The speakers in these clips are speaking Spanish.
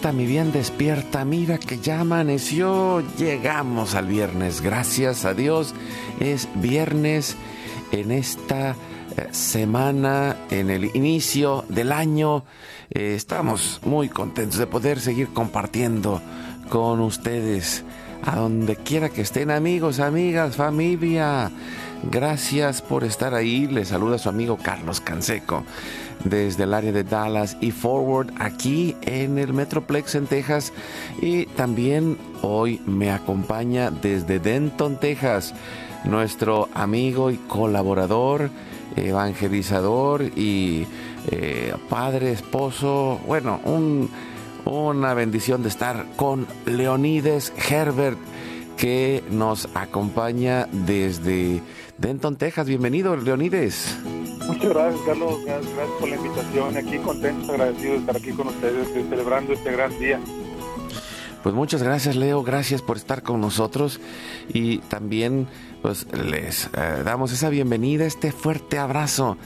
Mi bien, despierta. Mira que ya amaneció. Llegamos al viernes. Gracias a Dios. Es viernes en esta eh, semana, en el inicio del año. Eh, estamos muy contentos de poder seguir compartiendo con ustedes a donde quiera que estén amigos, amigas, familia. Gracias por estar ahí. Les saluda su amigo Carlos Canseco desde el área de Dallas y Forward aquí en el Metroplex en Texas. Y también hoy me acompaña desde Denton, Texas, nuestro amigo y colaborador, evangelizador y eh, padre, esposo, bueno, una bendición de estar con Leonides Herbert que nos acompaña desde Denton, Texas. Bienvenido, Leonides. Muchas gracias, Carlos. Gracias, por la invitación. Aquí contentos, agradecidos de estar aquí con ustedes, celebrando este gran día. Pues muchas gracias, Leo. Gracias por estar con nosotros. Y también, pues, les eh, damos esa bienvenida, este fuerte abrazo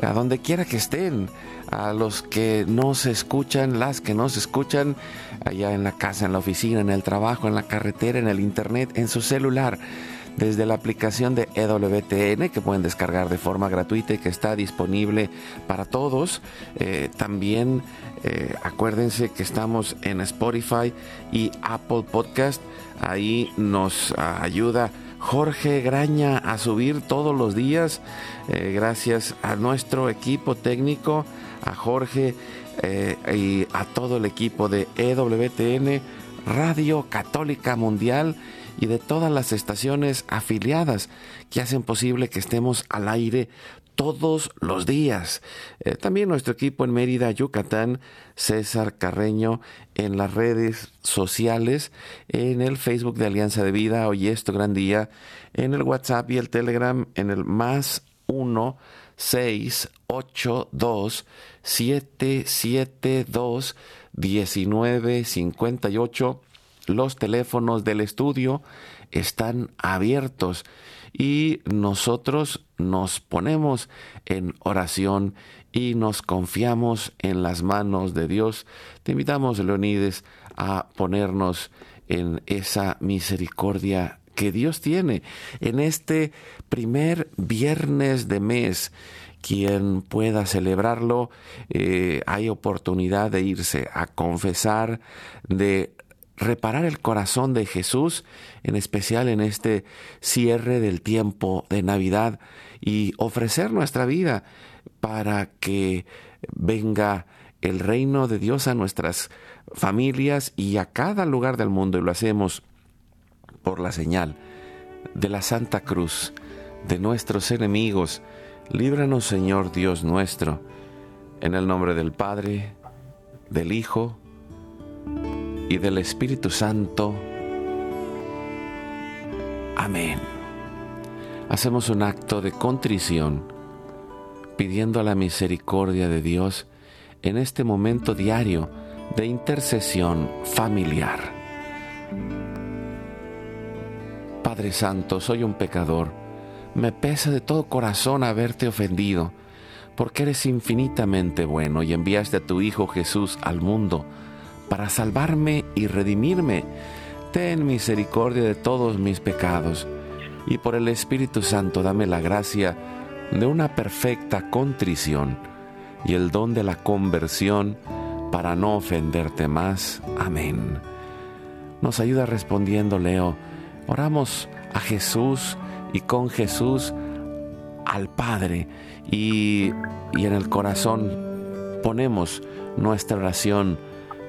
a donde quiera que estén, a los que nos escuchan, las que nos escuchan, allá en la casa, en la oficina, en el trabajo, en la carretera, en el internet, en su celular desde la aplicación de EWTN que pueden descargar de forma gratuita y que está disponible para todos. Eh, también eh, acuérdense que estamos en Spotify y Apple Podcast. Ahí nos ayuda Jorge Graña a subir todos los días. Eh, gracias a nuestro equipo técnico, a Jorge y a todo el equipo de EWTN, Radio Católica Mundial y de todas las estaciones afiliadas que hacen posible que estemos al aire todos los días. Eh, también nuestro equipo en Mérida, Yucatán, César Carreño, en las redes sociales, en el Facebook de Alianza de Vida, hoy esto gran día, en el WhatsApp y el Telegram, en el más 1 6 8 2 7 7 2 19 58 los teléfonos del estudio están abiertos y nosotros nos ponemos en oración y nos confiamos en las manos de Dios. Te invitamos, Leonides, a ponernos en esa misericordia que Dios tiene en este primer viernes de mes. Quien pueda celebrarlo, eh, hay oportunidad de irse a confesar, de reparar el corazón de Jesús, en especial en este cierre del tiempo de Navidad, y ofrecer nuestra vida para que venga el reino de Dios a nuestras familias y a cada lugar del mundo, y lo hacemos por la señal de la Santa Cruz, de nuestros enemigos. Líbranos, Señor Dios nuestro, en el nombre del Padre, del Hijo, y del Espíritu Santo. Amén. Hacemos un acto de contrición pidiendo la misericordia de Dios en este momento diario de intercesión familiar. Padre Santo, soy un pecador. Me pesa de todo corazón haberte ofendido, porque eres infinitamente bueno y enviaste a tu Hijo Jesús al mundo para salvarme y redimirme. Ten misericordia de todos mis pecados y por el Espíritu Santo dame la gracia de una perfecta contrición y el don de la conversión para no ofenderte más. Amén. Nos ayuda respondiendo, Leo. Oramos a Jesús y con Jesús al Padre y, y en el corazón ponemos nuestra oración.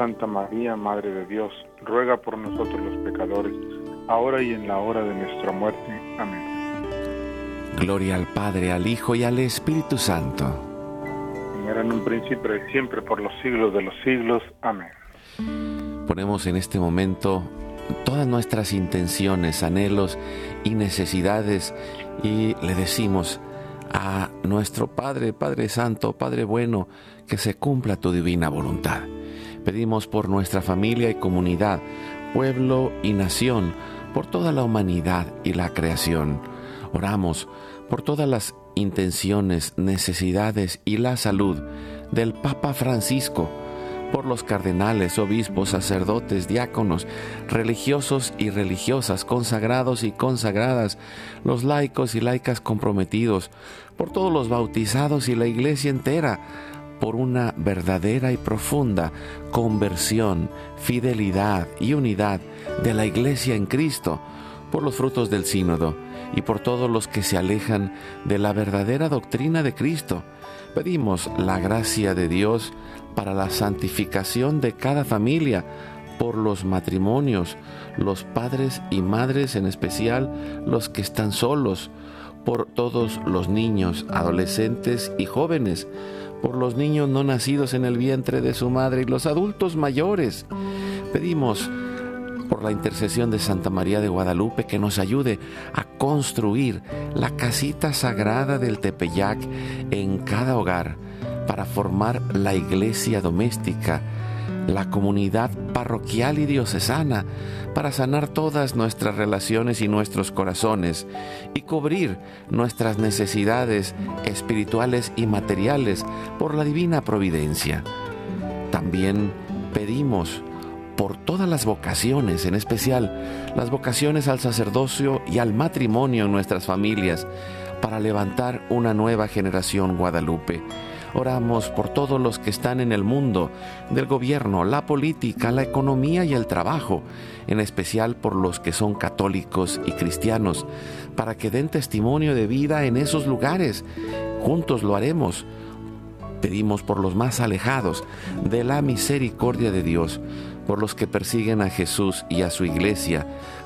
Santa María, Madre de Dios, ruega por nosotros los pecadores, ahora y en la hora de nuestra muerte. Amén. Gloria al Padre, al Hijo y al Espíritu Santo. Como era en un principio y siempre por los siglos de los siglos. Amén. Ponemos en este momento todas nuestras intenciones, anhelos y necesidades y le decimos a nuestro Padre, Padre Santo, Padre bueno, que se cumpla tu divina voluntad. Pedimos por nuestra familia y comunidad, pueblo y nación, por toda la humanidad y la creación. Oramos por todas las intenciones, necesidades y la salud del Papa Francisco, por los cardenales, obispos, sacerdotes, diáconos, religiosos y religiosas, consagrados y consagradas, los laicos y laicas comprometidos, por todos los bautizados y la iglesia entera, por una verdadera y profunda conversión, fidelidad y unidad de la iglesia en Cristo, por los frutos del sínodo y por todos los que se alejan de la verdadera doctrina de Cristo. Pedimos la gracia de Dios para la santificación de cada familia, por los matrimonios, los padres y madres en especial, los que están solos, por todos los niños, adolescentes y jóvenes, por los niños no nacidos en el vientre de su madre y los adultos mayores. Pedimos por la intercesión de Santa María de Guadalupe que nos ayude a construir la casita sagrada del Tepeyac en cada hogar para formar la iglesia doméstica, la comunidad parroquial y diocesana, para sanar todas nuestras relaciones y nuestros corazones y cubrir nuestras necesidades espirituales y materiales por la divina providencia. También pedimos por todas las vocaciones, en especial las vocaciones al sacerdocio y al matrimonio en nuestras familias, para levantar una nueva generación guadalupe. Oramos por todos los que están en el mundo, del gobierno, la política, la economía y el trabajo, en especial por los que son católicos y cristianos, para que den testimonio de vida en esos lugares. Juntos lo haremos Pedimos por los más alejados de la misericordia de Dios, por los que persiguen a Jesús y a su iglesia,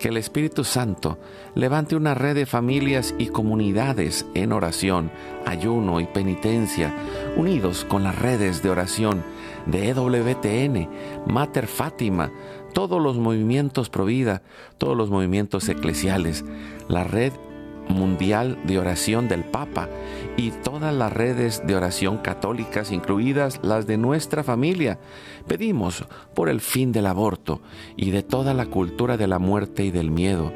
que el Espíritu Santo levante una red de familias y comunidades en oración, ayuno y penitencia, unidos con las redes de oración de EWTN, Mater Fátima, todos los movimientos Provida, todos los movimientos eclesiales, la red mundial de oración del Papa y todas las redes de oración católicas, incluidas las de nuestra familia. Pedimos por el fin del aborto y de toda la cultura de la muerte y del miedo,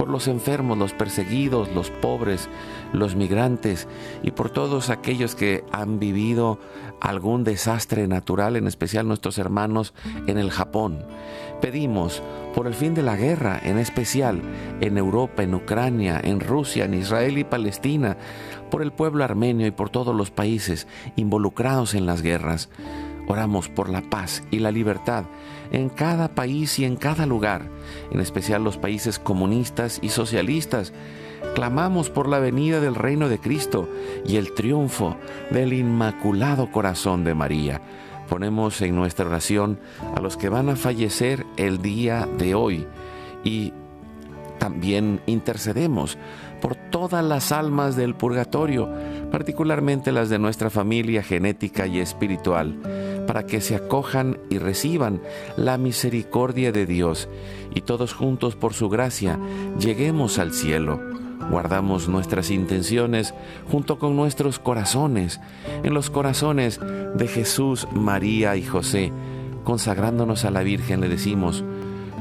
por los enfermos, los perseguidos, los pobres, los migrantes y por todos aquellos que han vivido algún desastre natural, en especial nuestros hermanos en el Japón. Pedimos por el fin de la guerra, en especial en Europa, en Ucrania, en Rusia, en Israel y Palestina, por el pueblo armenio y por todos los países involucrados en las guerras. Oramos por la paz y la libertad en cada país y en cada lugar, en especial los países comunistas y socialistas. Clamamos por la venida del reino de Cristo y el triunfo del Inmaculado Corazón de María ponemos en nuestra oración a los que van a fallecer el día de hoy y también intercedemos por todas las almas del purgatorio, particularmente las de nuestra familia genética y espiritual, para que se acojan y reciban la misericordia de Dios y todos juntos por su gracia lleguemos al cielo guardamos nuestras intenciones junto con nuestros corazones, en los corazones de Jesús, María y José. Consagrándonos a la Virgen le decimos,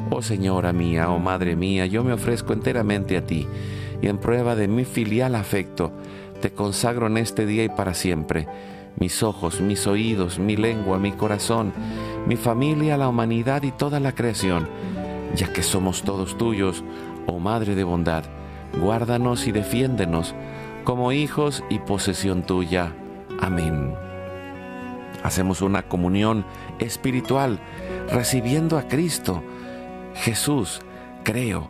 Oh Señora mía, oh Madre mía, yo me ofrezco enteramente a ti, y en prueba de mi filial afecto, te consagro en este día y para siempre mis ojos, mis oídos, mi lengua, mi corazón, mi familia, la humanidad y toda la creación, ya que somos todos tuyos, oh Madre de bondad guárdanos y defiéndenos como hijos y posesión tuya. Amén. Hacemos una comunión espiritual recibiendo a Cristo. Jesús, creo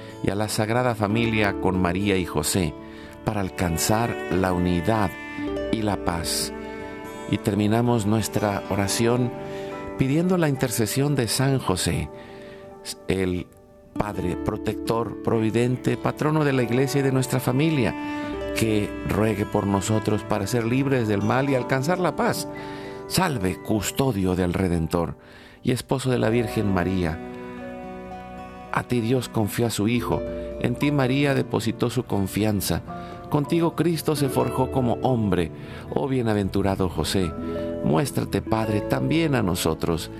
y a la Sagrada Familia con María y José para alcanzar la unidad y la paz. Y terminamos nuestra oración pidiendo la intercesión de San José, el Padre, protector, providente, patrono de la iglesia y de nuestra familia, que ruegue por nosotros para ser libres del mal y alcanzar la paz. Salve, custodio del Redentor y esposo de la Virgen María. A ti Dios confió a su Hijo, en ti María depositó su confianza. Contigo Cristo se forjó como hombre. Oh bienaventurado José, muéstrate, Padre, también a nosotros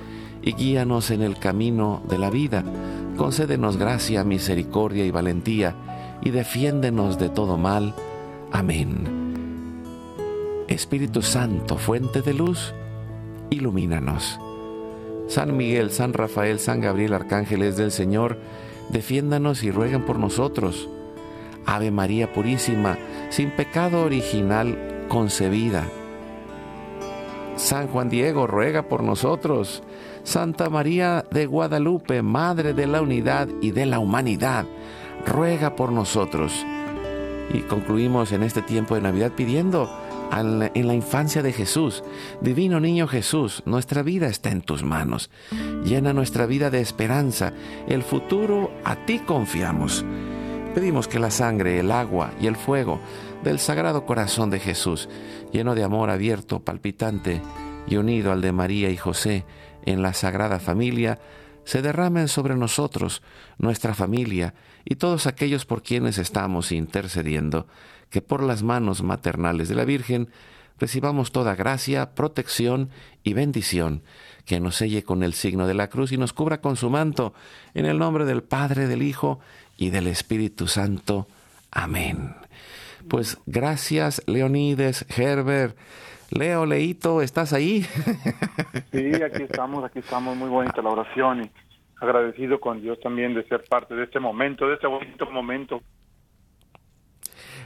y guíanos en el camino de la vida concédenos gracia, misericordia y valentía, y defiéndenos de todo mal. Amén. Espíritu Santo, fuente de luz, ilumínanos. San Miguel, San Rafael, San Gabriel, arcángeles del Señor, defiéndanos y rueguen por nosotros. Ave María Purísima, sin pecado original concebida. San Juan Diego, ruega por nosotros. Santa María de Guadalupe, Madre de la Unidad y de la Humanidad, ruega por nosotros. Y concluimos en este tiempo de Navidad pidiendo en la infancia de Jesús, Divino Niño Jesús, nuestra vida está en tus manos. Llena nuestra vida de esperanza. El futuro a ti confiamos. Pedimos que la sangre, el agua y el fuego del Sagrado Corazón de Jesús, lleno de amor abierto, palpitante y unido al de María y José, en la Sagrada Familia, se derramen sobre nosotros, nuestra familia y todos aquellos por quienes estamos intercediendo, que por las manos maternales de la Virgen recibamos toda gracia, protección y bendición, que nos selle con el signo de la cruz y nos cubra con su manto, en el nombre del Padre, del Hijo y del Espíritu Santo. Amén. Pues gracias, Leonides, Herbert. Leo, Leito, ¿estás ahí? Sí, aquí estamos, aquí estamos, muy bonita la oración y agradecido con Dios también de ser parte de este momento, de este bonito momento.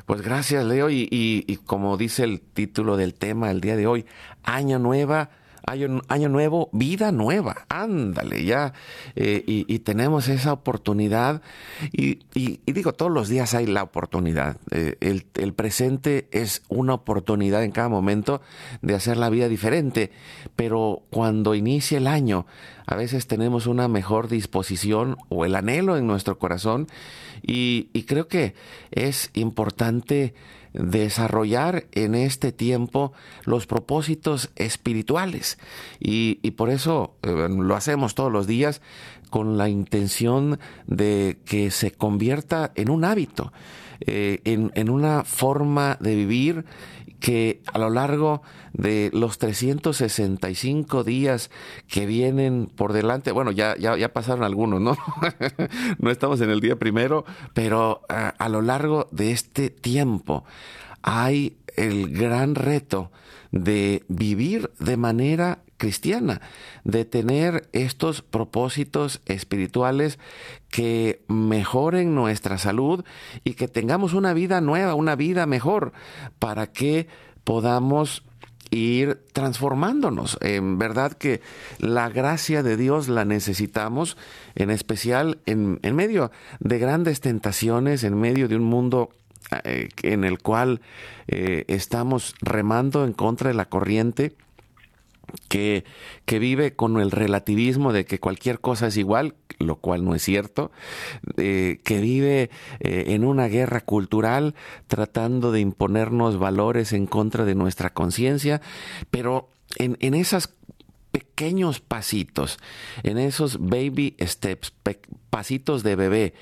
Pues gracias, Leo, y, y como dice el título del tema el día de hoy, Año Nueva año, año nuevo, vida nueva. Ándale, ya. Eh, y, tenemos esa oportunidad. Y, digo, todos los días hay la oportunidad. Eh, el, el, presente es una oportunidad en cada momento de hacer la vida diferente. Pero cuando inicia el año, a veces tenemos una mejor disposición o el anhelo en nuestro corazón. Y, creo que es importante desarrollar en este tiempo los propósitos espirituales. Y, por eso eh, lo hacemos todos los días con la intención de que se convierta en un hábito, eh, en, en una forma de vivir que a lo largo de los 365 días que vienen por delante, bueno, ya, ya, ya pasaron algunos, ¿no? no estamos en el día primero, pero a, a lo largo de este tiempo hay el gran reto de vivir de manera cristiana, de tener estos propósitos espirituales que mejoren nuestra salud y que tengamos una vida nueva, una vida mejor, para que podamos ir transformándonos. En verdad que la gracia de Dios la necesitamos, en especial en, en medio de grandes tentaciones, en medio de un mundo eh, en el cual eh, estamos remando en contra de la corriente que, que, vive con el relativismo de que cualquier cosa es igual, lo cual no es cierto, eh, que vive en una guerra cultural tratando de imponernos valores en contra de nuestra conciencia, pero en, en esas pequeños pasitos, en esos baby steps, pasitos de bebé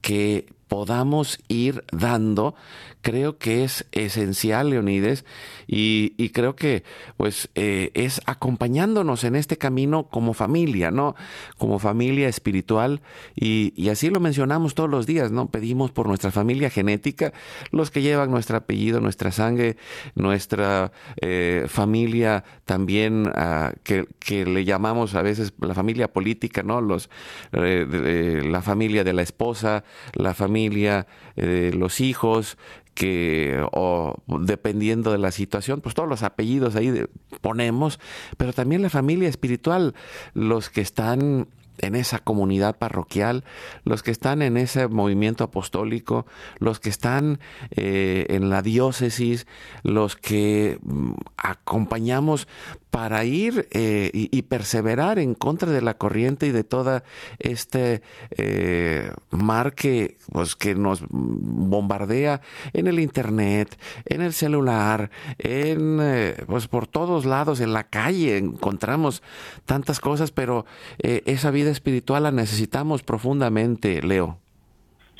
que podamos ir dando, creo que es esencial, Leonides, y, creo que pues eh, es acompañándonos en este camino como familia, ¿no? Como familia espiritual, y, así lo mencionamos todos los días, ¿no? Pedimos por nuestra familia genética, los que llevan nuestro apellido, nuestra sangre, nuestra eh, familia también, ah, que, le llamamos a veces la familia política, ¿no? Los, eh, la familia de la esposa, la familia eh, los hijos, que o dependiendo de la situación, pues todos los apellidos ahí ponemos, pero también la familia espiritual, los que están en esa comunidad parroquial, los que están en ese movimiento apostólico, los que están eh, en la diócesis, los que mm, acompañamos para ir eh, y, perseverar en contra de la corriente y de toda este eh, mar que, pues, que nos bombardea en el internet, en el celular, en pues por todos lados, en la calle encontramos tantas cosas, pero esa vida espiritual la necesitamos profundamente, Leo.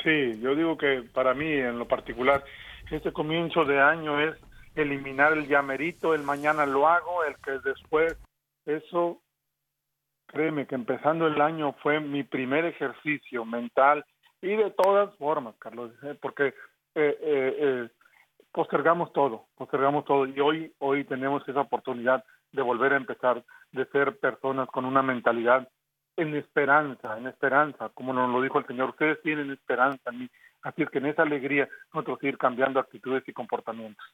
Sí, yo digo que para mí en lo particular, este comienzo de año es eliminar el llamerito, el mañana lo hago, el que después, eso, créeme que empezando el año fue mi primer ejercicio mental y de todas formas, Carlos, ¿eh? porque eh, eh, postergamos todo, postergamos todo y hoy, hoy tenemos esa oportunidad de volver a empezar, de ser personas con una mentalidad en esperanza, en esperanza, como nos lo dijo el Señor, ustedes tienen esperanza en mí, así es que en esa alegría nosotros ir cambiando actitudes y comportamientos.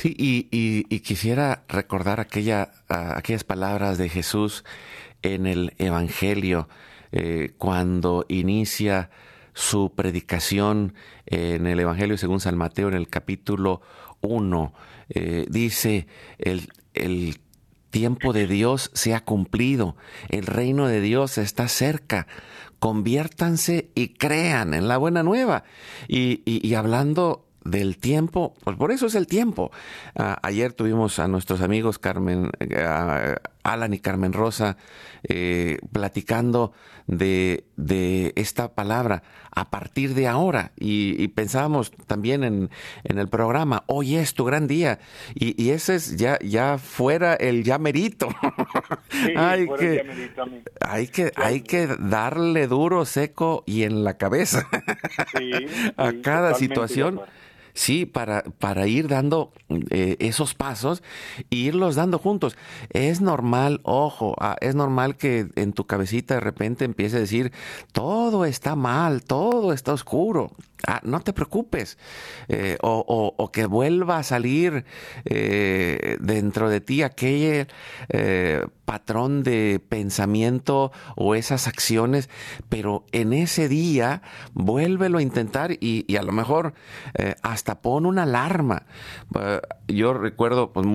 Sí, y, quisiera recordar aquella, aquellas palabras de Jesús en el Evangelio, eh, cuando inicia su predicación en el Evangelio según San Mateo, en el capítulo 1, eh, dice, el, el tiempo de Dios se ha cumplido, el reino de Dios está cerca, conviértanse y crean en la buena nueva. Y, y, hablando del tiempo, pues por eso es el tiempo. Ah, ayer tuvimos a nuestros amigos Carmen, Alan y Carmen Rosa eh, platicando de, de, esta palabra a partir de ahora. Y, pensábamos también en, en, el programa, hoy es tu gran día. Y, y ese es ya, ya fuera el ya merito. hay, que, hay, que, hay que darle duro, seco y en la cabeza a cada situación Sí, para, para ir dando eh, esos pasos e irlos dando juntos. Es normal, ojo, ah, es normal que en tu cabecita de repente empiece a decir, todo está mal, todo está oscuro. Ah, no te preocupes. Eh, o, que vuelva a salir eh, dentro de ti aquel patrón de pensamiento o esas acciones, pero en ese día vuélvelo a intentar y, y a lo mejor hasta pon una alarma. Eh, yo recuerdo, pues,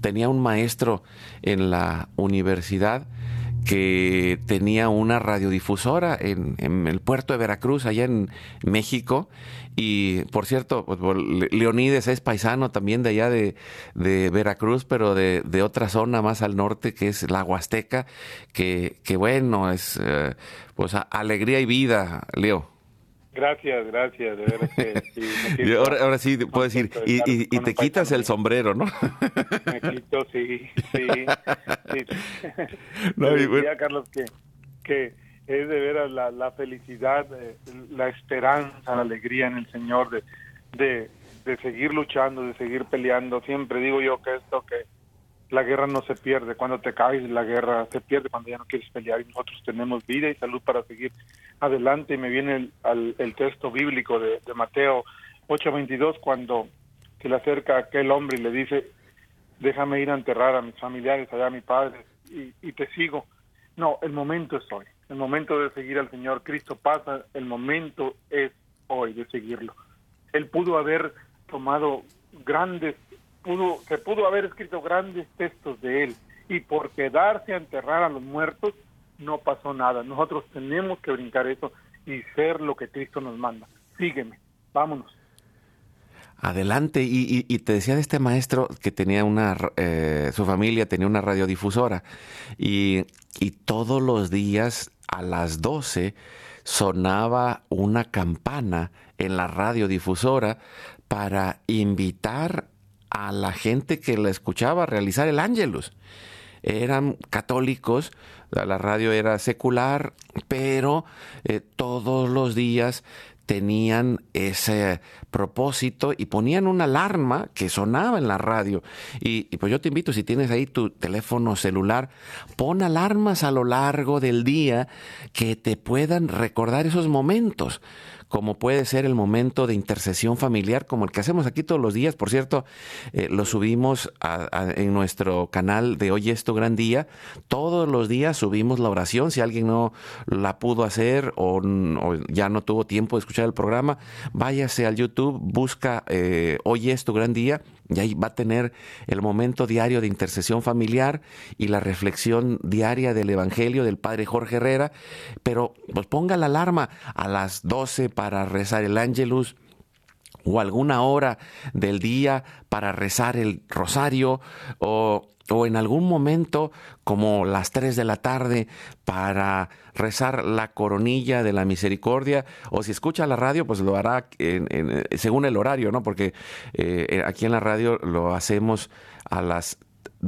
tenía un maestro en la universidad que tenía una radiodifusora en, el puerto de Veracruz, allá en México. Y por cierto, pues, Leonides es paisano también de allá de, Veracruz, pero de, otra zona más al norte, que es la Huasteca, que, que bueno, es eh, pues alegría y vida, Leo. Gracias, gracias. De verdad que sí, ahora, sí puedo decir, y, y, te quitas el sombrero, ¿no? Me quito, sí, sí. No, decía, Carlos, que, que es de veras la, la felicidad, eh, la esperanza, la alegría en el Señor de, de, de seguir luchando, de seguir peleando. Siempre digo yo que esto que la guerra no se pierde. Cuando te caes, la guerra se pierde cuando ya no quieres pelear y nosotros tenemos vida y salud para seguir adelante. Y me viene el, el texto bíblico de, de Mateo 8:22 cuando se le acerca aquel hombre y le dice, déjame ir a enterrar a mis familiares, allá a mi padre, y, y te sigo. No, el momento es hoy. El momento de seguir al Señor. Cristo pasa, el momento es hoy de seguirlo. Él pudo haber tomado grandes pudo, se pudo haber escrito grandes textos de él y por quedarse a enterrar a los muertos no pasó nada. Nosotros tenemos que brincar eso y ser lo que Cristo nos manda. Sígueme, vámonos. Adelante, y, te decía de este maestro que tenía una, eh, su familia tenía una radiodifusora y, y todos los días a las 12 sonaba una campana en la radiodifusora para invitar a la gente que la escuchaba realizar el ángelus. Eran católicos, la radio era secular, pero eh, todos los días tenían ese propósito y ponían una alarma que sonaba en la radio. Y, y, pues yo te invito, si tienes ahí tu teléfono celular, pon alarmas a lo largo del día que te puedan recordar esos momentos como puede ser el momento de intercesión familiar, como el que hacemos aquí todos los días. Por cierto, eh, lo subimos en nuestro canal de Hoy es tu gran día. Todos los días subimos la oración. Si alguien no la pudo hacer o, ya no tuvo tiempo de escuchar el programa, váyase al YouTube, busca eh, Hoy es tu gran día y ahí va a tener el momento diario de intercesión familiar y la reflexión diaria del Evangelio del Padre Jorge Herrera. Pero pues ponga la alarma a las 12 para rezar el Ángelus o alguna hora del día para rezar el rosario o o en algún momento como las 3 de la tarde para rezar la coronilla de la misericordia o si escucha la radio pues lo hará según el horario, ¿no? Porque eh, aquí en la radio lo hacemos a las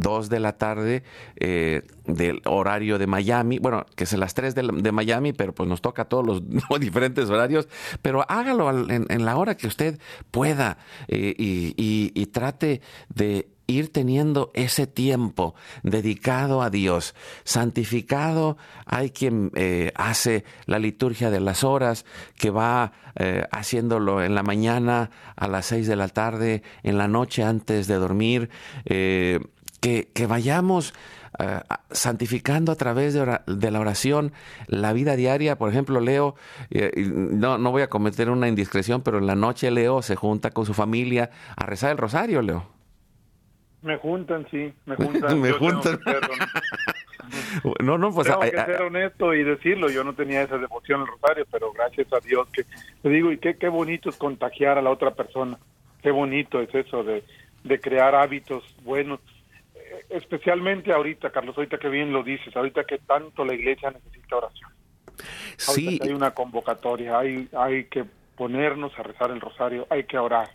2 de la tarde eh, del horario de Miami, bueno, que es a las 3 de, Miami, pero pues nos toca todos los diferentes horarios, pero hágalo en, la hora que usted pueda eh, y trate de ir teniendo ese tiempo dedicado a Dios, santificado. Hay quien eh, hace la liturgia de las horas, que va eh, haciéndolo en la mañana, a las seis de la tarde, en la noche antes de dormir. Eh, que, que, vayamos santificando a través de, de, la oración la vida diaria. Por ejemplo, Leo, no, no voy a cometer una indiscreción, pero en la noche Leo se junta con su familia a rezar el rosario, Leo. Me juntan, sí, me juntan. me juntan. no, no, pues... Tengo que ser honesto y decirlo, yo no tenía esa devoción al rosario, pero gracias a Dios que... Te digo, y qué, qué bonito es contagiar a la otra persona. Qué bonito es eso de, de crear hábitos buenos. Especialmente ahorita, Carlos, ahorita que bien lo dices, ahorita que tanto la iglesia necesita oración. Sí. hay una convocatoria, hay, hay que ponernos a rezar el rosario, hay que orar.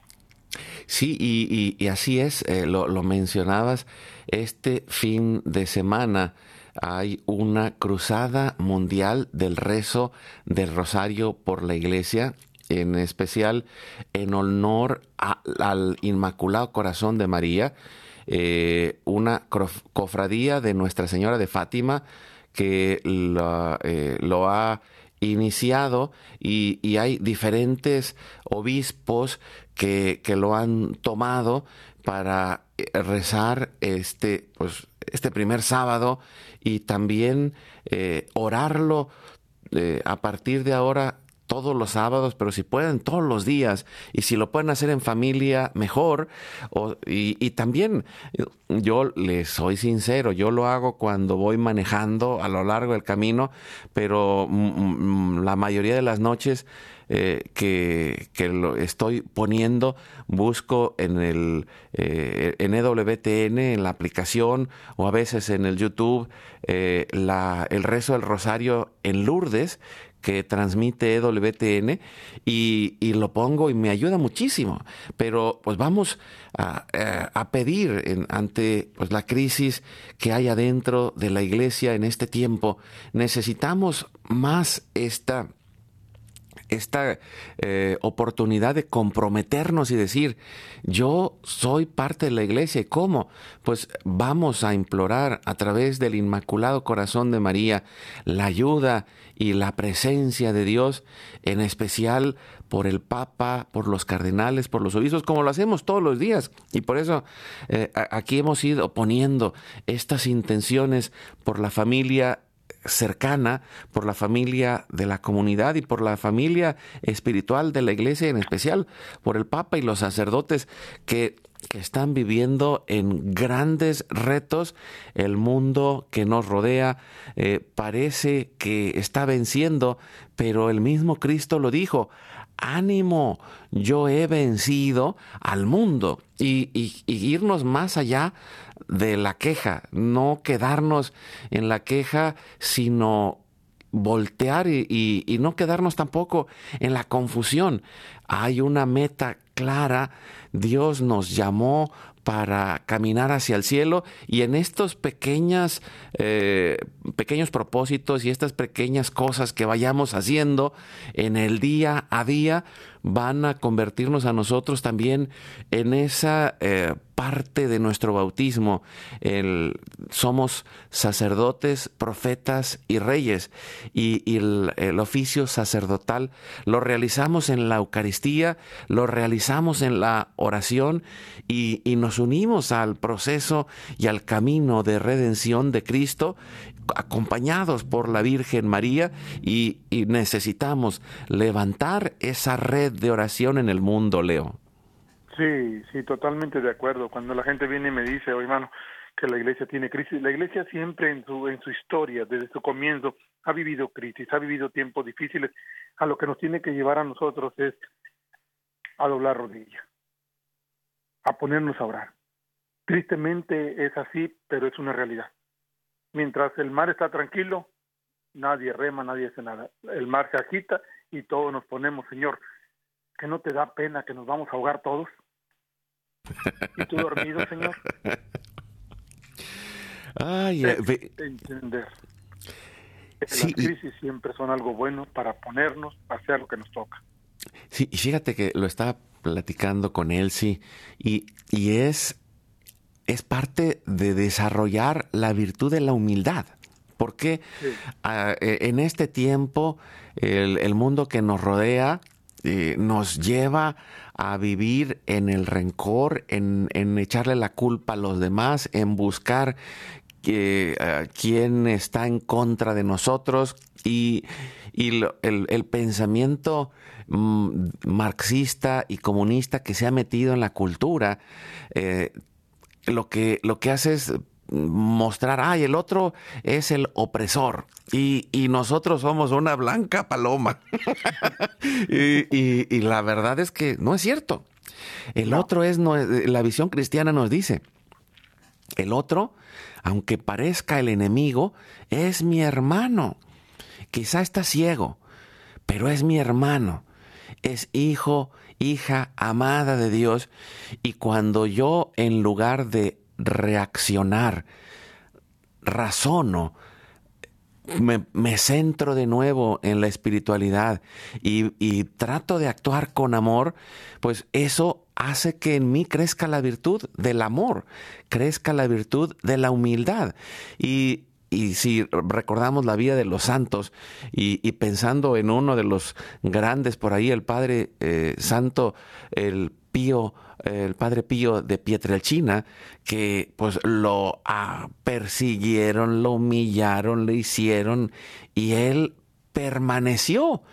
Sí, y, así es, eh, lo, lo, mencionabas, este fin de semana hay una cruzada mundial del rezo del rosario por la iglesia, en especial en honor al Inmaculado Corazón de María, eh, una cofradía de Nuestra Señora de Fátima que eh, lo ha iniciado y, hay diferentes obispos que, lo han tomado para eh, rezar este, pues, este primer sábado y también orarlo a partir de ahora todos los sábados, pero si pueden todos los días y si lo pueden hacer en familia, mejor. y, también yo les soy sincero, yo lo hago cuando voy manejando a lo largo del camino, pero mm, mm, la mayoría de las noches eh, que, lo estoy poniendo, busco en el eh, en EWTN, en la aplicación o a veces en el YouTube, eh, la, el rezo del rosario en Lourdes, que transmite EWTN y, y, lo pongo y me ayuda muchísimo. Pero pues vamos a, eh, pedir ante pues, la crisis que hay adentro de la iglesia en este tiempo. Necesitamos más esta esta eh, oportunidad de comprometernos y decir, yo soy parte de la iglesia. ¿Y cómo? Pues vamos a implorar a través del Inmaculado Corazón de María la ayuda y la presencia de Dios, en especial por el Papa, por los cardenales, por los obispos, como lo hacemos todos los días. Y por eso eh, aquí hemos ido poniendo estas intenciones por la familia cercana, por la familia de la comunidad y por la familia espiritual de la iglesia, en especial por el Papa y los sacerdotes que, están viviendo en grandes retos. El mundo que nos rodea eh, parece que está venciendo, pero el mismo Cristo lo dijo. Ánimo, yo he vencido al mundo y, y irnos más allá de la queja, no quedarnos en la queja, sino voltear y, no quedarnos tampoco en la confusión. Hay una meta clara, Dios nos llamó para caminar hacia el cielo. Y en estos pequeñas, eh, pequeños propósitos y estas pequeñas cosas que vayamos haciendo en el día a día van a convertirnos a nosotros también en esa eh, parte de nuestro bautismo. Somos sacerdotes, profetas y reyes y, el, oficio sacerdotal lo realizamos en la Eucaristía, lo realizamos en la oración y nos unimos al proceso y al camino de redención de Cristo acompañados por la Virgen María y, necesitamos levantar esa red de oración en el mundo, Leo. Sí, sí, totalmente de acuerdo. Cuando la gente viene y me dice, oh, hermano, que la iglesia tiene crisis, la iglesia siempre en su, en su historia, desde su comienzo, ha vivido crisis, ha vivido tiempos difíciles. A lo que nos tiene que llevar a nosotros es a doblar rodillas, a ponernos a orar. Tristemente es así, pero es una realidad. Mientras el mar está tranquilo, nadie rema, nadie hace nada. El mar se agita y todos nos ponemos, Señor, que no te da pena que nos vamos a ahogar todos. ¿Y tú dormido, Señor? Ay, eh, entender. Las crisis siempre son algo bueno para ponernos a hacer lo que nos toca. Sí, y fíjate que lo estaba platicando con Elsie y, y es es parte de desarrollar la virtud de la humildad. Porque ah, en este tiempo el, mundo que nos rodea eh, nos lleva a vivir en el rencor, en, echarle la culpa a los demás, en buscar ah, quién está en contra de nosotros. Y, el, pensamiento mm, marxista y comunista que se ha metido en la cultura eh, lo que, lo que hace es mostrar, ay, el otro es el opresor y, nosotros somos una blanca paloma. y, la verdad es que no es cierto. El otro es, no, la visión cristiana nos dice, El otro, aunque parezca el enemigo, es mi hermano. Quizá está ciego, pero es mi hermano. Es hijo, hija amada de Dios. Y cuando yo, en lugar de reaccionar, razono, me, centro de nuevo en la espiritualidad y, y, trato de actuar con amor, pues eso hace que en mí crezca la virtud del amor, crezca la virtud de la humildad. Y, y si recordamos la vida de los santos y, pensando en uno de los grandes por ahí, el Padre eh, Santo, el Pío, el Padre Pío de Pietrelcina, que pues lo persiguieron, lo humillaron, le hicieron y él permaneció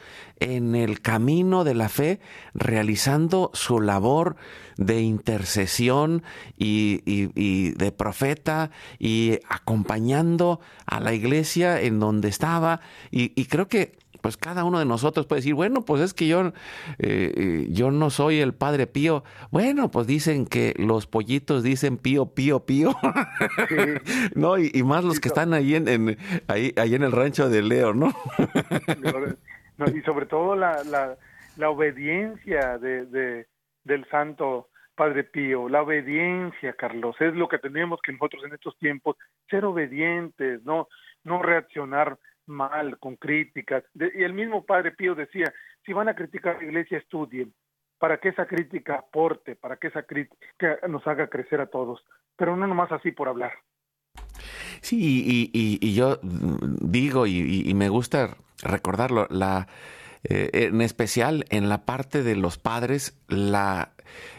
en el camino de la fe, realizando su labor de intercesión y, de profeta y acompañando a la iglesia en donde estaba. Y, creo que pues cada uno de nosotros puede decir, bueno, pues es que yo, eh, eh, yo no soy el Padre Pío. Bueno, pues dicen que los pollitos dicen pío, pío, pío. no, y, más los que están ahí en, ahí, ahí en el rancho de Leo, ¿no? y sobre todo la, la, la obediencia de, de, del santo Padre Pío, la obediencia, Carlos, es lo que tenemos que nosotros en estos tiempos, ser obedientes, no, no reaccionar mal con críticas. y el mismo Padre Pío decía, si van a criticar a la iglesia, estudien, para que esa crítica aporte, para que esa crítica nos haga crecer a todos, pero no nomás así por hablar. Sí, y, yo digo, y, me gusta recordarlo, la, eh, en especial en la parte de los padres, la,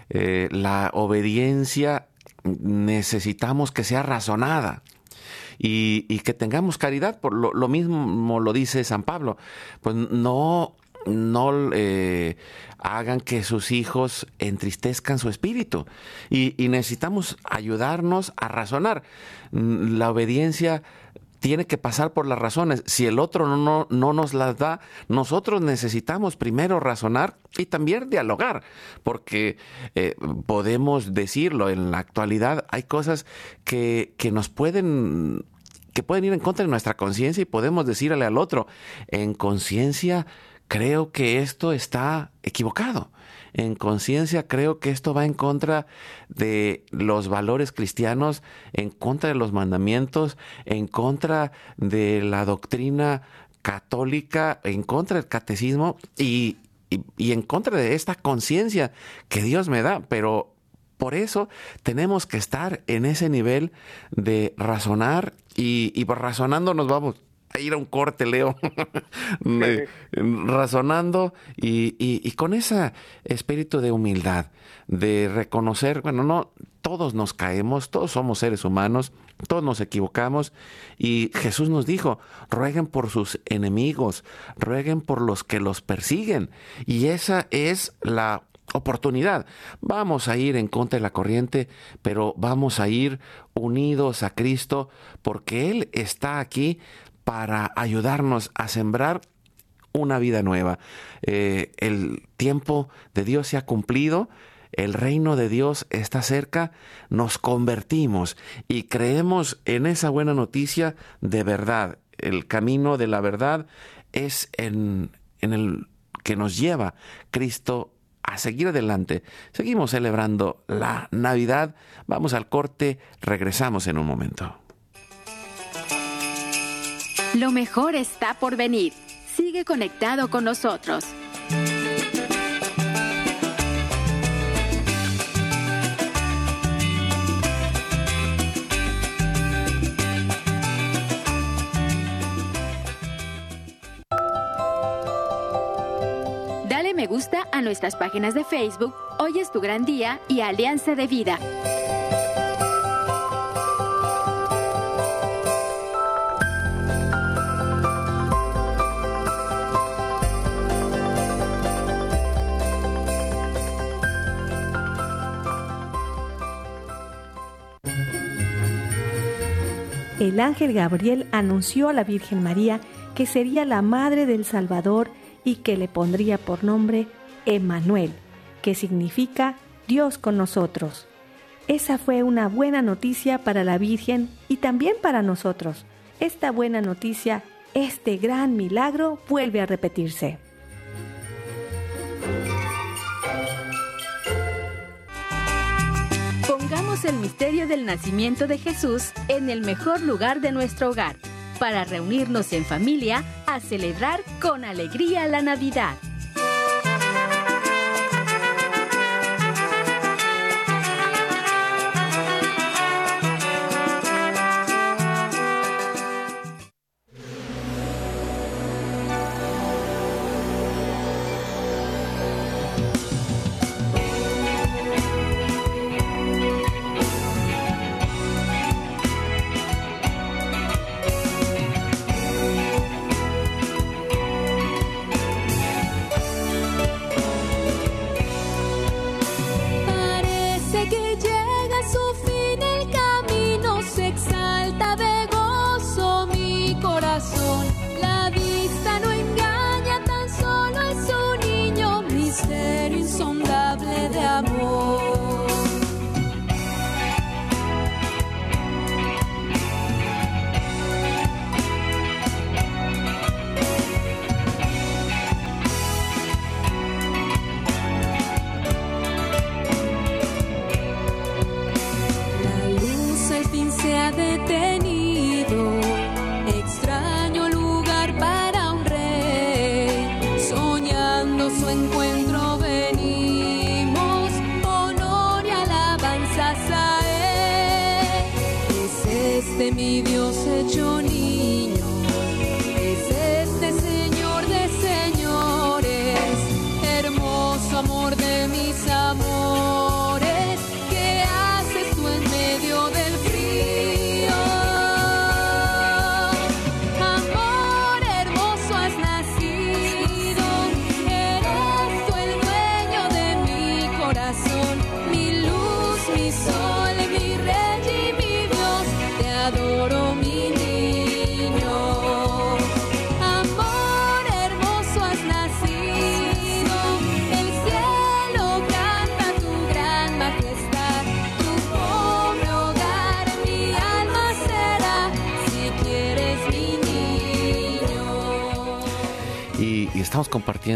eh, la obediencia necesitamos que sea razonada. Y, y, que tengamos caridad, por lo, lo, mismo lo dice San Pablo, pues no, no eh, hagan que sus hijos entristezcan su espíritu. Y, y, necesitamos ayudarnos a razonar. La obediencia tiene que pasar por las razones. Si el otro no, no, nos las da, nosotros necesitamos primero razonar y también dialogar, porque eh, podemos decirlo, en la actualidad hay cosas que, que nos pueden que pueden ir en contra de nuestra conciencia y podemos decirle al otro, en conciencia creo que esto está equivocado en conciencia, creo que esto va en contra de los valores cristianos, en contra de los mandamientos, en contra de la doctrina católica, en contra del catecismo y, en contra de esta conciencia que Dios me da. Pero por eso tenemos que estar en ese nivel de razonar y, y razonando nos vamos ir a un corte, Leo, razonando y, con ese espíritu de humildad, de reconocer, bueno, no, todos nos caemos, todos somos seres humanos, todos nos equivocamos y Jesús nos dijo, rueguen por sus enemigos, rueguen por los que los persiguen y esa es la oportunidad. Vamos a ir en contra de la corriente, pero vamos a ir unidos a Cristo porque Él está aquí para ayudarnos a sembrar una vida nueva. Eh, el tiempo de Dios se ha cumplido, el reino de Dios está cerca, nos convertimos y creemos en esa buena noticia de verdad. El camino de la verdad es en, en el que nos lleva Cristo a seguir adelante. Seguimos celebrando la Navidad. Vamos al corte, regresamos en un momento. Lo mejor está por venir. Sigue conectado con nosotros. Dale me gusta a nuestras páginas de Facebook Hoy es tu gran día y Alianza de Vida. El ángel Gabriel anunció a la Virgen María que sería la madre del Salvador y que le pondría por nombre Emmanuel, que significa Dios con nosotros. Esa fue una buena noticia para la Virgen y también para nosotros. Esta buena noticia, este gran milagro vuelve a repetirse. Misterio del nacimiento de Jesús en el mejor lugar de nuestro hogar, para reunirnos en familia a celebrar con alegría la Navidad.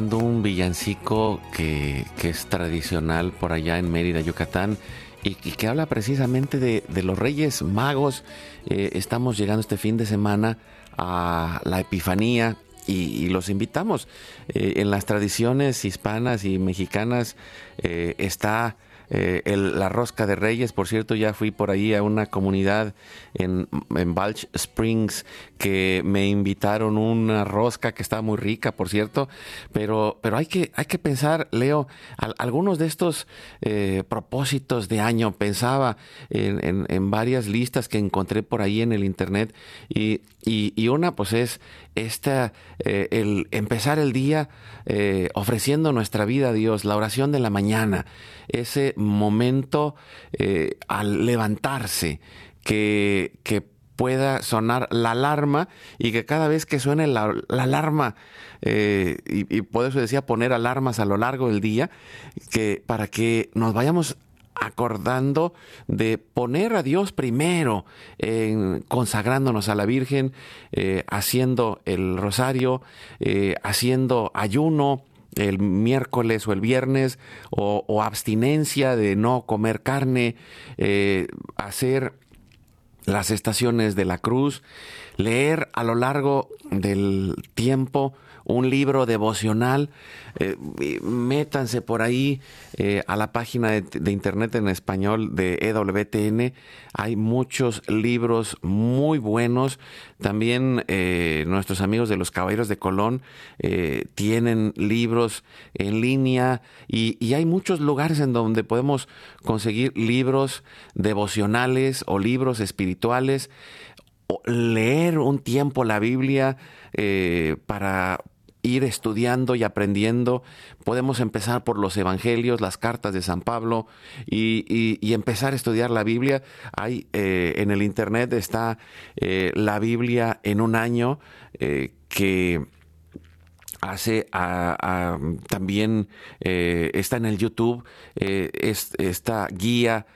Un villancico que, que es tradicional por allá en Mérida, Yucatán, y, que habla precisamente de, de los Reyes Magos. Eh, estamos llegando este fin de semana a la Epifanía. Y, y los invitamos. Eh, en las tradiciones hispanas y mexicanas eh, está eh, el- la rosca de reyes, por cierto, ya fui por ahí a una comunidad en, en Balch Springs que me invitaron una rosca que está muy rica, por cierto, pero, pero hay, que, hay que pensar, Leo, al- algunos de estos eh, propósitos de año, pensaba en, en- en varias listas que encontré por ahí en el internet y, y- y una pues es esta, eh, el empezar el día eh, ofreciendo nuestra vida a Dios, la oración de la mañana, ese momento eh, al levantarse, que, que pueda sonar la alarma y que cada vez que suene la, la alarma, eh, y, y por eso decía poner alarmas a lo largo del día, que para que nos vayamos acordando de poner a Dios primero, consagrándonos a la Virgen, eh, haciendo el rosario, eh, haciendo ayuno, el miércoles o el viernes, o, o abstinencia de no comer carne, eh, hacer las estaciones de la cruz, leer a lo largo del tiempo un libro devocional, eh, métanse por ahí eh, a la página de, internet en español de EWTN. Hay muchos libros muy buenos. También eh, nuestros amigos de los Caballeros de Colón tienen libros en línea y, hay muchos lugares en donde podemos conseguir libros devocionales o libros espirituales leer un tiempo la Biblia para ir estudiando y aprendiendo. Podemos empezar por los evangelios, las cartas de San Pablo y, empezar a estudiar la Biblia. Hay eh, en el internet está eh, la Biblia en un año eh, que hace también está en el YouTube es- esta guía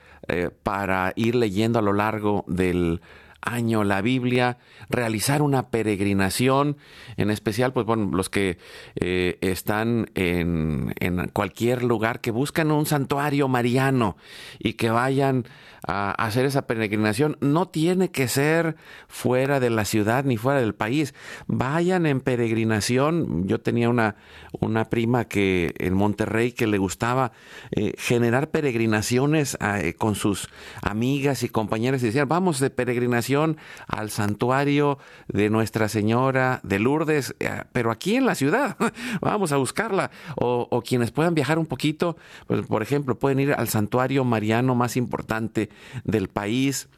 para ir leyendo a lo largo del año la Biblia, realizar una peregrinación, en especial, pues bueno, los que eh, están en, en, cualquier lugar, que buscan un santuario mariano y que vayan a hacer esa peregrinación. No tiene que ser fuera de la ciudad ni fuera del país. Vayan en peregrinación. Yo tenía una, una prima que en Monterrey que le gustaba eh, generar peregrinaciones eh, con sus amigas y compañeras y decían, vamos de peregrinación al santuario de Nuestra Señora de Lourdes, eh, pero aquí en la ciudad. vamos a buscarla. O, o quienes puedan viajar un poquito, pues, por ejemplo, pueden ir al santuario mariano más importante del país.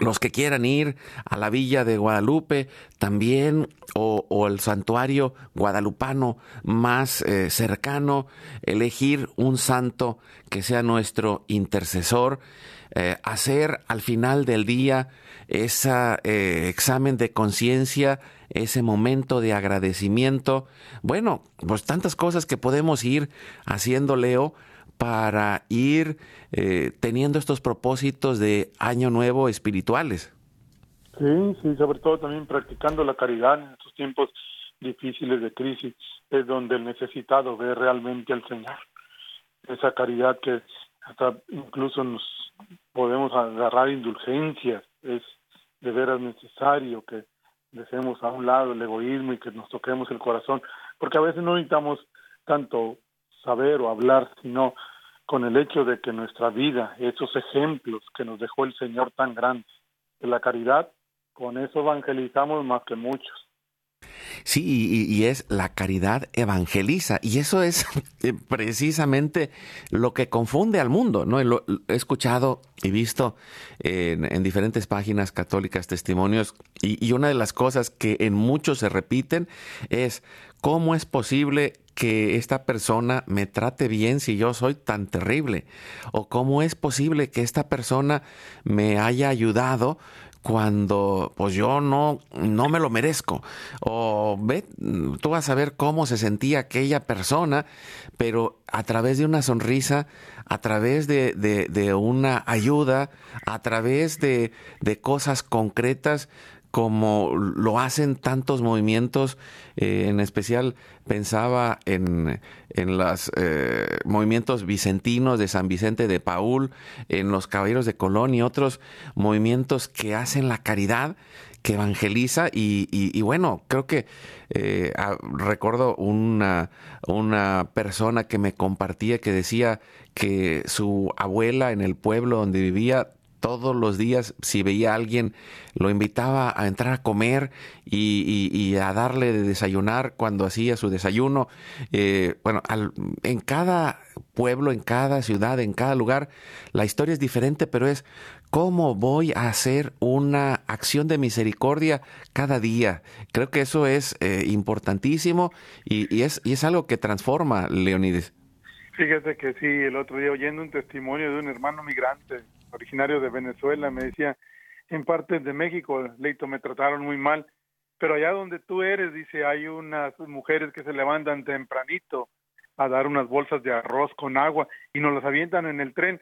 Los que quieran ir a la villa de Guadalupe también o, el santuario guadalupano más eh, cercano, elegir un santo que sea nuestro intercesor, eh, hacer al final del día ese eh, examen de conciencia, ese momento de agradecimiento. Bueno, pues tantas cosas que podemos ir haciendo, Leo, para ir eh, teniendo estos propósitos de año nuevo espirituales. Sí, sí, sobre todo también practicando la caridad en estos tiempos difíciles de crisis, es donde el necesitado ve realmente al Señor. Esa caridad que hasta incluso nos podemos agarrar indulgencias, es de veras necesario que dejemos a un lado el egoísmo y que nos toquemos el corazón, porque a veces no necesitamos tanto saber o hablar, sino con el hecho de que nuestra vida, esos ejemplos que nos dejó el Señor tan grande de la caridad, con eso evangelizamos más que muchos. Sí, y, es la caridad evangeliza, y eso es eh, precisamente lo que confunde al mundo, ¿no? He escuchado y visto en, en, diferentes páginas católicas testimonios, y una de las cosas que en muchos se repiten es cómo es posible que esta persona me trate bien si yo soy tan terrible? ¿O cómo es posible que esta persona me haya ayudado cuando pues yo no, no me lo merezco. O ve, tú vas a ver cómo se sentía aquella persona, pero a través de una sonrisa, a través de, de, de una ayuda, a través de, de cosas concretas, como lo hacen tantos movimientos, eh, en especial pensaba en, en los eh, movimientos vicentinos de San Vicente de Paul, en los Caballeros de Colón y otros movimientos que hacen la caridad, que evangeliza y, bueno, creo que eh, recuerdo una, una persona que me compartía que decía que su abuela en el pueblo donde vivía todos los días, si veía a alguien, lo invitaba a entrar a comer y, a darle de desayunar cuando hacía su desayuno. Eh, bueno, al, en cada pueblo, en cada ciudad, en cada lugar, la historia es diferente, pero es cómo voy a hacer una acción de misericordia cada día. Creo que eso es eh, importantísimo y, y, es, y es algo que transforma, Leonides. Fíjate que sí, el otro día oyendo un testimonio de un hermano migrante originario de Venezuela, me decía, en partes de México, Leito, me trataron muy mal, pero allá donde tú eres, dice, hay unas mujeres que se levantan tempranito a dar unas bolsas de arroz con agua y nos las avientan en el tren.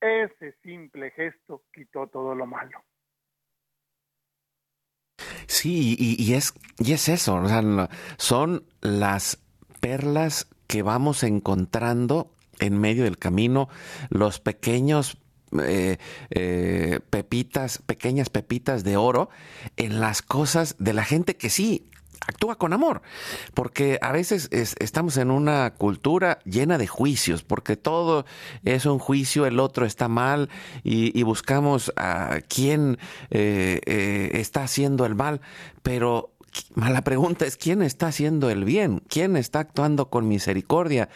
Ese simple gesto quitó todo lo malo. Sí, y, es, y es eso, son las perlas que vamos encontrando en medio del camino, los pequeños eh, eh, pepitas, pequeñas pepitas de oro en las cosas de la gente que sí actúa con amor, porque a veces es, estamos en una cultura llena de juicios, porque todo es un juicio, el otro está mal y, buscamos a quién eh, está haciendo el mal, pero la pregunta es quién está haciendo el bien, quién está actuando con misericordia,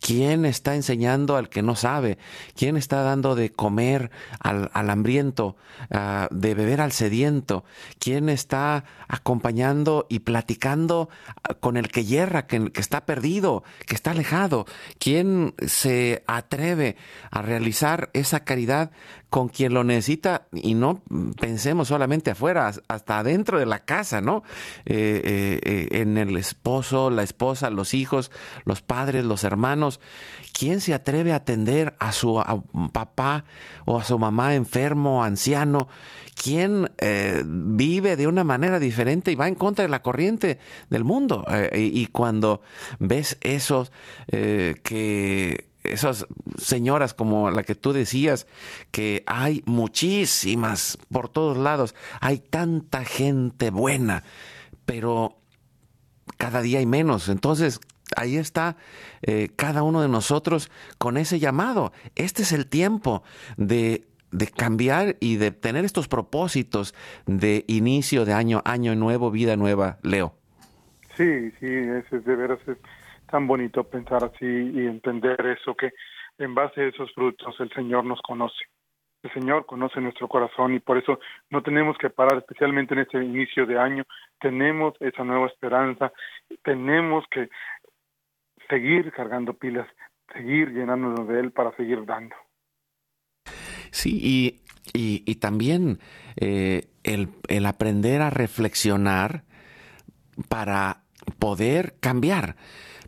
quién está enseñando al que no sabe, quién está dando de comer al, hambriento, uh, de beber al sediento, quién está acompañando y platicando con el que yerra, que está perdido, que está alejado, quién se atreve a realizar esa caridad con quien lo necesita y no pensemos solamente afuera, hasta adentro de la casa, ¿no? Eh, eh, eh, en el esposo, la esposa, los hijos, los padres, los hermanos. ¿Quién se atreve a atender a su papá o a su mamá enfermo, anciano? ¿Quién vive de una manera diferente y va en contra de la corriente del mundo? y, cuando ves esos que esas señoras como la que tú decías, que hay muchísimas por todos lados, hay tanta gente buena, pero cada día hay menos. Entonces, ahí está eh, cada uno de nosotros con ese llamado. Este es el tiempo de, de, cambiar y de tener estos propósitos de inicio de año, año nuevo, vida nueva, Leo. Sí, sí, es de veras tan bonito pensar así y entender eso, que en base a esos frutos el Señor nos conoce. El Señor conoce nuestro corazón y por eso no tenemos que parar, especialmente en este inicio de año. Tenemos esa nueva esperanza, tenemos que seguir cargando pilas, seguir llenándonos de Él para seguir dando. Sí, y, y, también eh, el, el aprender a reflexionar para poder cambiar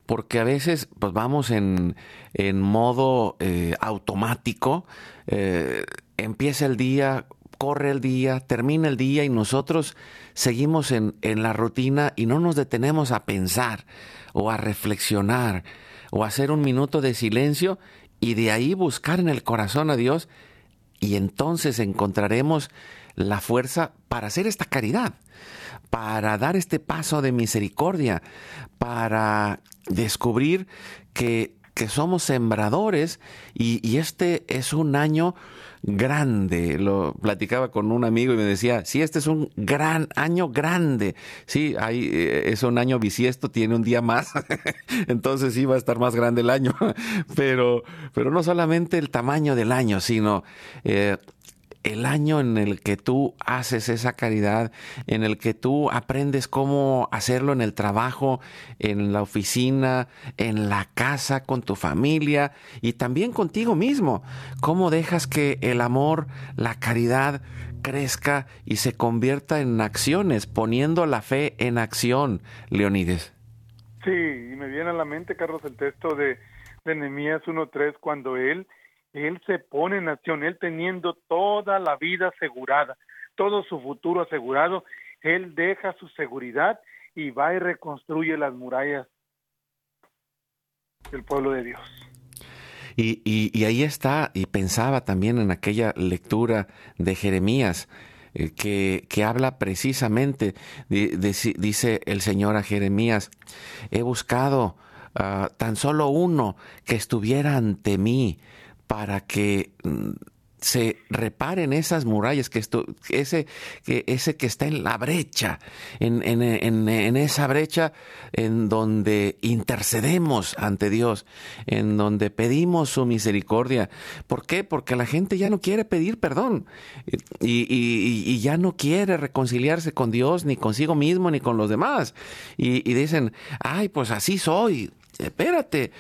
porque a veces pues vamos en, en modo eh, automático, eh, empieza el día, corre el día, termina el día y nosotros seguimos en, en la rutina y no nos detenemos a pensar o a reflexionar o a hacer un minuto de silencio y de ahí buscar en el corazón a Dios y entonces encontraremos la fuerza para hacer esta caridad, para dar este paso de misericordia, para descubrir que, que somos sembradores y, este es un año grande. Lo platicaba con un amigo y me decía, sí, este es un gran año grande. Sí, hay, eh, es un año bisiesto, tiene un día más, entonces sí va a estar más grande el año. pero, pero no solamente el tamaño del año, sino eh, el año en el que tú haces esa caridad, en el que tú aprendes cómo hacerlo en el trabajo, en la oficina, en la casa, con tu familia y también contigo mismo. Cómo dejas que el amor, la caridad crezca y se convierta en acciones, poniendo la fe en acción, Leonides. Sí, y me viene a la mente, Carlos, el texto de, de Nehemías 1.3, cuando él él se pone en acción, Él teniendo toda la vida asegurada, todo su futuro asegurado, Él deja su seguridad y va y reconstruye las murallas del pueblo de Dios. Y, ahí está, y pensaba también en aquella lectura de Jeremías, eh, que, que, habla precisamente, dice el Señor a Jeremías, he buscado ah, tan solo uno que estuviera ante mí, para que mm, se reparen esas murallas, que esto, ese, que ese que está en la brecha, en, en, en, esa brecha en donde intercedemos ante Dios, en donde pedimos su misericordia. ¿Por qué? Porque la gente ya no quiere pedir perdón y, y, ya no quiere reconciliarse con Dios, ni consigo mismo, ni con los demás. Y dicen, ay, pues así soy, espérate,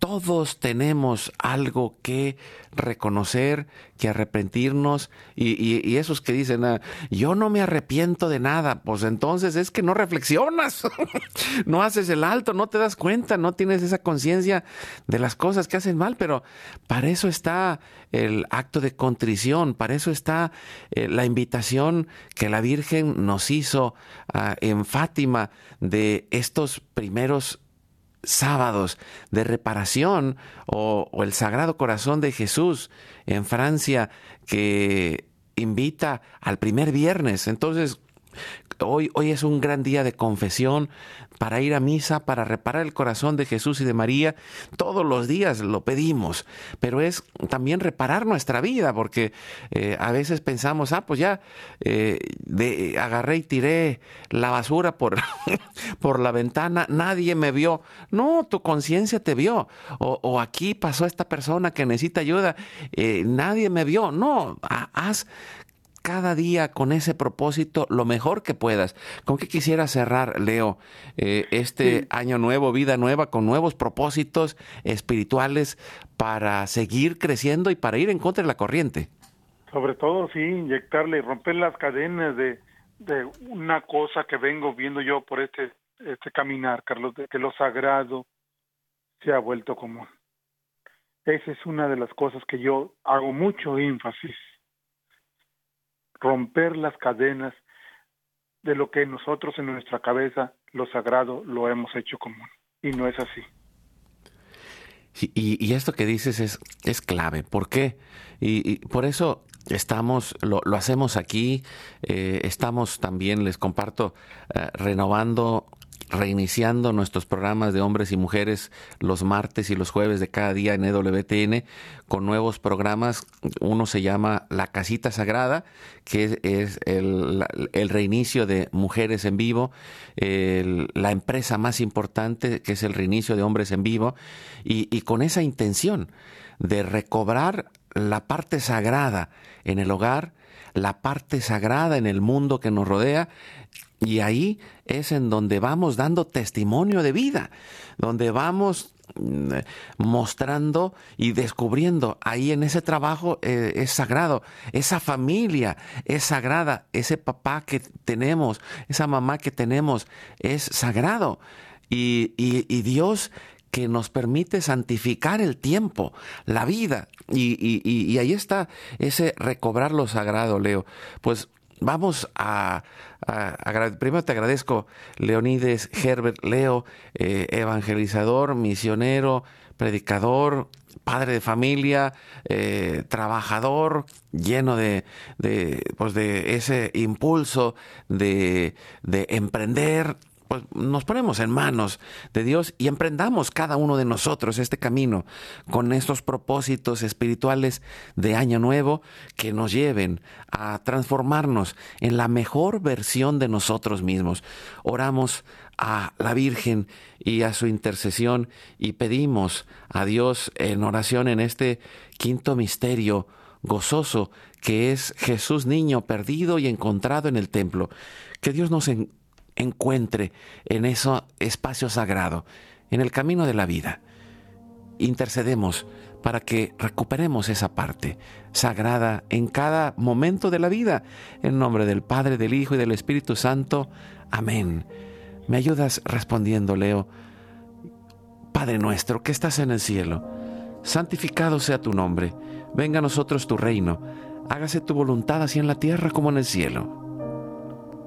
todos tenemos algo que reconocer, que arrepentirnos y, esos que dicen, ah, yo no me arrepiento de nada, pues entonces es que no reflexionas, no haces el alto, no te das cuenta, no tienes esa conciencia de las cosas que hacen mal, pero para eso está el acto de contrición, para eso está eh, la invitación que la Virgen nos hizo ah, en Fátima de estos primeros sábados de reparación o, el Sagrado Corazón de Jesús en Francia que invita al primer viernes. Entonces, hoy, hoy es un gran día de confesión, para ir a misa, para reparar el corazón de Jesús y de María. Todos los días lo pedimos, pero es también reparar nuestra vida, porque eh, a veces pensamos, ah, pues ya eh, agarré y tiré la basura por, por la ventana, nadie me vio. No, tu conciencia te vio. O, aquí pasó esta persona que necesita ayuda, eh, nadie me vio. No, haz cada día con ese propósito lo mejor que puedas. ¿Con qué quisiera cerrar, Leo, eh, este año nuevo, vida nueva, con nuevos propósitos espirituales para seguir creciendo y para ir en contra de la corriente? Sobre todo, sí, inyectarle y romper las cadenas de, de una cosa que vengo viendo yo por este, este caminar, Carlos, de que lo sagrado se ha vuelto común. Esa es una de las cosas que yo hago mucho énfasis. Romper las cadenas de lo que nosotros en nuestra cabeza, lo sagrado, lo hemos hecho común. Y no es así. Sí, y, esto que dices es, es clave. ¿Por qué? Y, y por eso estamos, lo, lo hacemos aquí, eh, estamos también, les comparto, eh, renovando reiniciando nuestros programas de hombres y mujeres los martes y los jueves de cada día en EWTN con nuevos programas. Uno se llama La Casita Sagrada, que es, el, reinicio de Mujeres en Vivo, la empresa más importante, que es el reinicio de Hombres en Vivo, y con esa intención de recobrar la parte sagrada en el hogar, la parte sagrada en el mundo que nos rodea, y ahí es en donde vamos dando testimonio de vida, donde vamos mm, mostrando y descubriendo ahí en ese trabajo eh, es sagrado, esa familia es sagrada, ese papá que tenemos, esa mamá que tenemos es sagrado. Y, y, Dios que nos permite santificar el tiempo, la vida. Y, y, ahí está ese recobrar lo sagrado, Leo. Pues vamos a, primero te agradezco Leonides Herbert Leo eh, evangelizador misionero predicador padre de familia eh, trabajador lleno de, de, pues de ese impulso de emprender pues nos ponemos en manos de Dios y emprendamos cada uno de nosotros este camino con estos propósitos espirituales de año nuevo que nos lleven a transformarnos en la mejor versión de nosotros mismos. Oramos a la Virgen y a su intercesión y pedimos a Dios en oración en este quinto misterio gozoso que es Jesús niño perdido y encontrado en el templo. Que Dios nos encuentre en ese espacio sagrado, en el camino de la vida. Intercedemos para que recuperemos esa parte sagrada en cada momento de la vida. En nombre del Padre, del Hijo y del Espíritu Santo. Amén. ¿Me ayudas respondiendo, Leo? Padre nuestro que estás en el cielo, santificado sea tu nombre. Venga a nosotros tu reino. Hágase tu voluntad así en la tierra como en el cielo.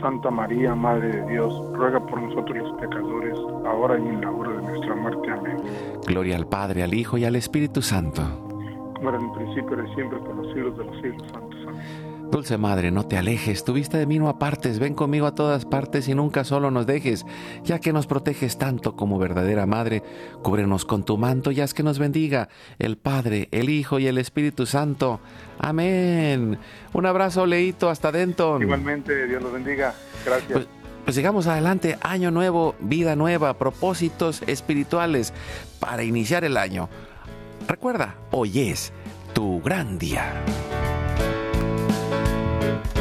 Santa María, Madre de Dios, ruega por nosotros los pecadores, ahora y en la hora de nuestra muerte. Amén. Gloria al Padre, al Hijo y al Espíritu Santo. Como era en el principio, era siempre, por los siglos de los siglos santos. Amén. Dulce Madre, no te alejes, tu vista de mí no apartes, ven conmigo a todas partes y nunca solo nos dejes, ya que nos proteges tanto como verdadera Madre, cúbrenos con tu manto y haz que nos bendiga el Padre, el Hijo y el Espíritu Santo. Amén. Un abrazo, Leito, hasta dentro. Igualmente, Dios los bendiga. Gracias. Pues, pues sigamos adelante, año nuevo, vida nueva, propósitos espirituales para iniciar el año. Recuerda, hoy es tu gran día. EWTN,